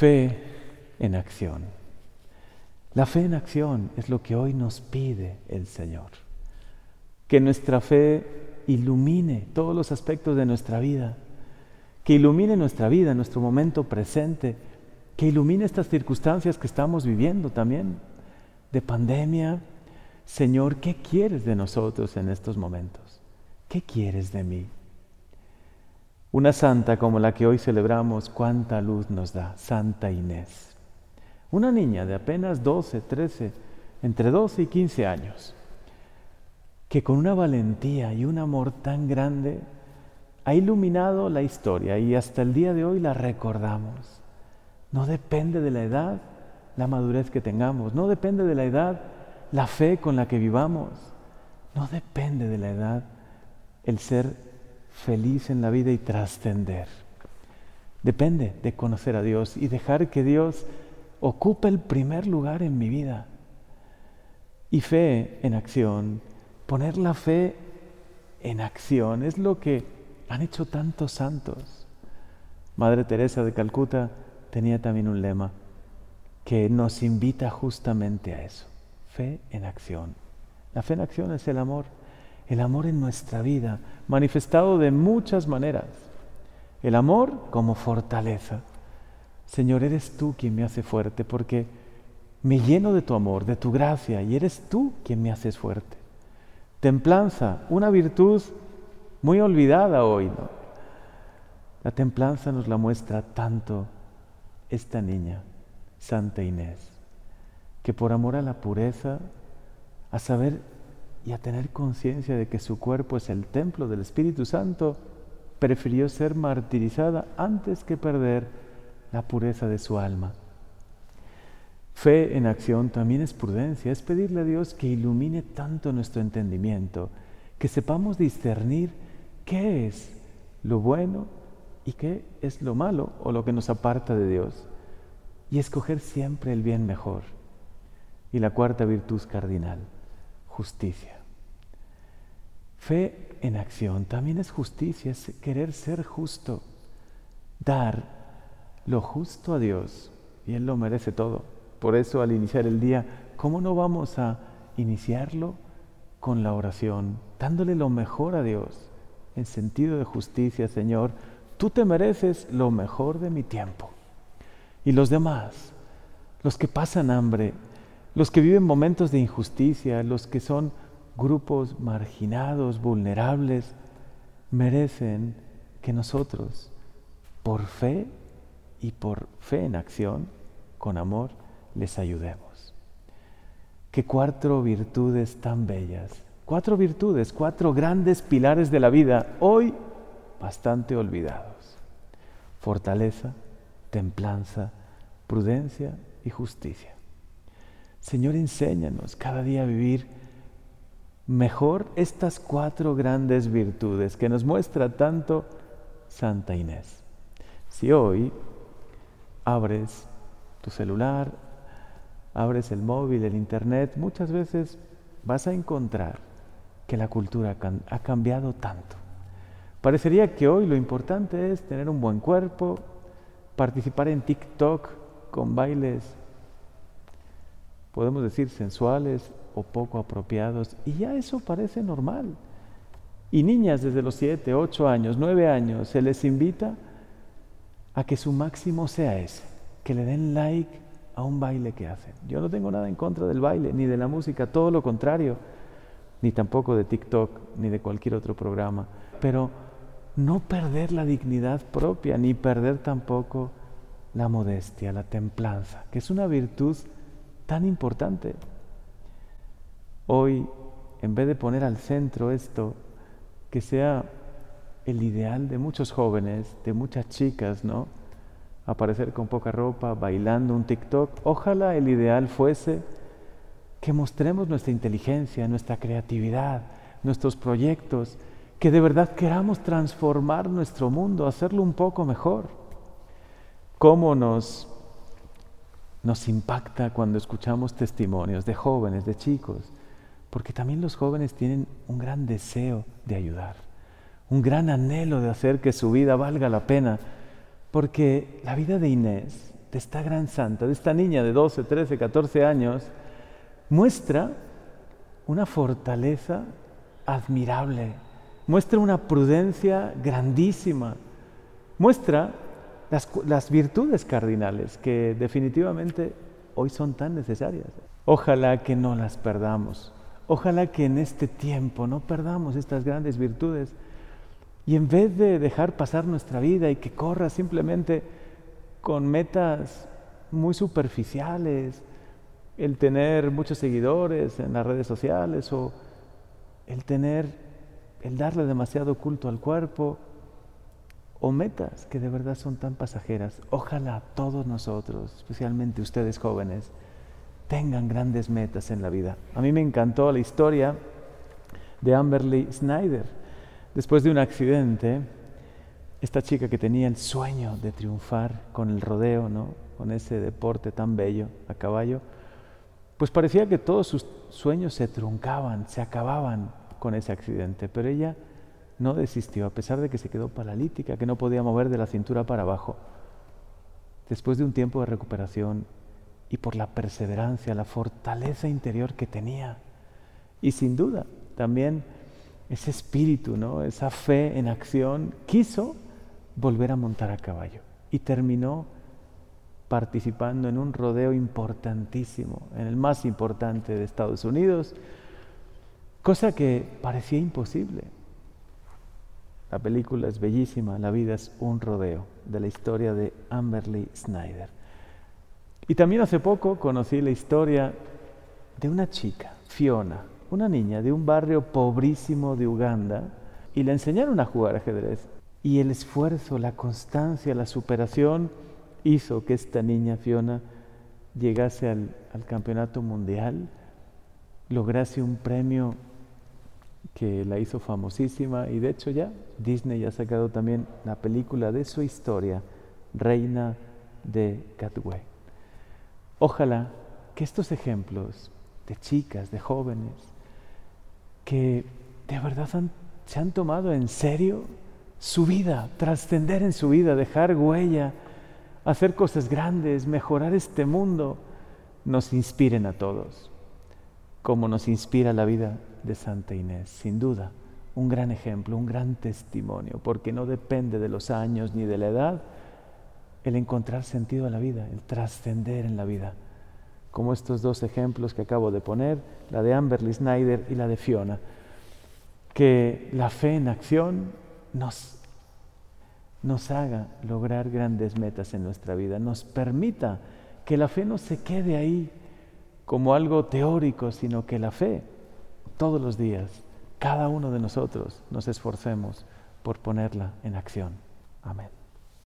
Fe en acción. La fe en acción es lo que hoy nos pide el Señor. Que nuestra fe ilumine todos los aspectos de nuestra vida, que ilumine nuestra vida, nuestro momento presente, que ilumine estas circunstancias que estamos viviendo también, de pandemia. Señor, ¿qué quieres de nosotros en estos momentos? ¿Qué quieres de mí? Una santa como la que hoy celebramos, cuánta luz nos da, Santa Inés. Una niña de apenas 12, 13, entre 12 y 15 años, que con una valentía y un amor tan grande ha iluminado la historia y hasta el día de hoy la recordamos. No depende de la edad la madurez que tengamos, no depende de la edad la fe con la que vivamos, no depende de la edad el ser feliz en la vida y trascender. Depende de conocer a Dios y dejar que Dios ocupe el primer lugar en mi vida. Y fe en acción, poner la fe en acción es lo que han hecho tantos santos. Madre Teresa de Calcuta tenía también un lema que nos invita justamente a eso, fe en acción. La fe en acción es el amor el amor en nuestra vida, manifestado de muchas maneras. El amor como fortaleza. Señor, eres tú quien me hace fuerte porque me lleno de tu amor, de tu gracia, y eres tú quien me haces fuerte. Templanza, una virtud muy olvidada hoy, ¿no? La templanza nos la muestra tanto esta niña, Santa Inés, que por amor a la pureza, a saber y a tener conciencia de que su cuerpo es el templo del Espíritu Santo, prefirió ser martirizada antes que perder la pureza de su alma. Fe en acción también es prudencia, es pedirle a Dios que ilumine tanto nuestro entendimiento, que sepamos discernir qué es lo bueno y qué es lo malo o lo que nos aparta de Dios, y escoger siempre el bien mejor. Y la cuarta virtud cardinal, justicia. Fe en acción también es justicia, es querer ser justo, dar lo justo a Dios y Él lo merece todo. Por eso al iniciar el día, ¿cómo no vamos a iniciarlo con la oración, dándole lo mejor a Dios en sentido de justicia, Señor? Tú te mereces lo mejor de mi tiempo. Y los demás, los que pasan hambre, los que viven momentos de injusticia, los que son grupos marginados, vulnerables, merecen que nosotros, por fe y por fe en acción, con amor, les ayudemos. Qué cuatro virtudes tan bellas, cuatro virtudes, cuatro grandes pilares de la vida, hoy bastante olvidados. Fortaleza, templanza, prudencia y justicia. Señor, enséñanos cada día a vivir mejor estas cuatro grandes virtudes que nos muestra tanto Santa Inés. Si hoy abres tu celular, abres el móvil, el internet, muchas veces vas a encontrar que la cultura ha cambiado tanto. Parecería que hoy lo importante es tener un buen cuerpo, participar en TikTok con bailes podemos decir sensuales o poco apropiados, y ya eso parece normal. Y niñas desde los 7, 8 años, 9 años, se les invita a que su máximo sea ese, que le den like a un baile que hacen. Yo no tengo nada en contra del baile, ni de la música, todo lo contrario, ni tampoco de TikTok, ni de cualquier otro programa, pero no perder la dignidad propia, ni perder tampoco la modestia, la templanza, que es una virtud tan importante. Hoy, en vez de poner al centro esto, que sea el ideal de muchos jóvenes, de muchas chicas, ¿no? Aparecer con poca ropa, bailando un TikTok. Ojalá el ideal fuese que mostremos nuestra inteligencia, nuestra creatividad, nuestros proyectos, que de verdad queramos transformar nuestro mundo, hacerlo un poco mejor. ¿Cómo nos nos impacta cuando escuchamos testimonios de jóvenes, de chicos, porque también los jóvenes tienen un gran deseo de ayudar, un gran anhelo de hacer que su vida valga la pena, porque la vida de Inés de esta gran santa, de esta niña de 12, 13, 14 años, muestra una fortaleza admirable, muestra una prudencia grandísima, muestra las, virtudes cardinales que definitivamente hoy son tan necesarias. Ojalá que no las perdamos, ojalá que en este tiempo no perdamos estas grandes virtudes y en vez de dejar pasar nuestra vida y que corra simplemente con metas muy superficiales, el tener muchos seguidores en las redes sociales o el tener, el darle demasiado culto al cuerpo o metas que de verdad son tan pasajeras. Ojalá todos nosotros, especialmente ustedes jóvenes, tengan grandes metas en la vida. A mí me encantó la historia de Amberly Snyder. Después de un accidente, esta chica que tenía el sueño de triunfar con el rodeo, ¿no? con ese deporte tan bello a caballo, pues parecía que todos sus sueños se truncaban, se acababan con ese accidente, pero ella no desistió, a pesar de que se quedó paralítica, que no podía mover de la cintura para abajo. Después de un tiempo de recuperación y por la perseverancia, la fortaleza interior que tenía, y sin duda también ese espíritu, ¿no? esa fe en acción, quiso volver a montar a caballo y terminó participando en un rodeo importantísimo, en el más importante de Estados Unidos, cosa que parecía imposible. La película es bellísima, La vida es un rodeo, de la historia de Amberly Snyder. Y también hace poco conocí la historia de una chica, Fiona, una niña de un barrio pobrísimo de Uganda, y le enseñaron a jugar ajedrez. Y el esfuerzo, la constancia, la superación hizo que esta niña Fiona llegase al, al campeonato mundial, lograse un premio que la hizo famosísima y de hecho ya Disney ha sacado también la película de su historia, Reina de Catway. Ojalá que estos ejemplos de chicas, de jóvenes, que de verdad se han tomado en serio su vida, trascender en su vida, dejar huella, hacer cosas grandes, mejorar este mundo, nos inspiren a todos, como nos inspira la vida de Santa Inés, sin duda, un gran ejemplo, un gran testimonio, porque no depende de los años ni de la edad el encontrar sentido a la vida, el trascender en la vida, como estos dos ejemplos que acabo de poner, la de Amberly Snyder y la de Fiona, que la fe en acción nos, nos haga lograr grandes metas en nuestra vida, nos permita que la fe no se quede ahí como algo teórico, sino que la fe todos los días, cada uno de nosotros nos esforcemos por ponerla en acción. Amén.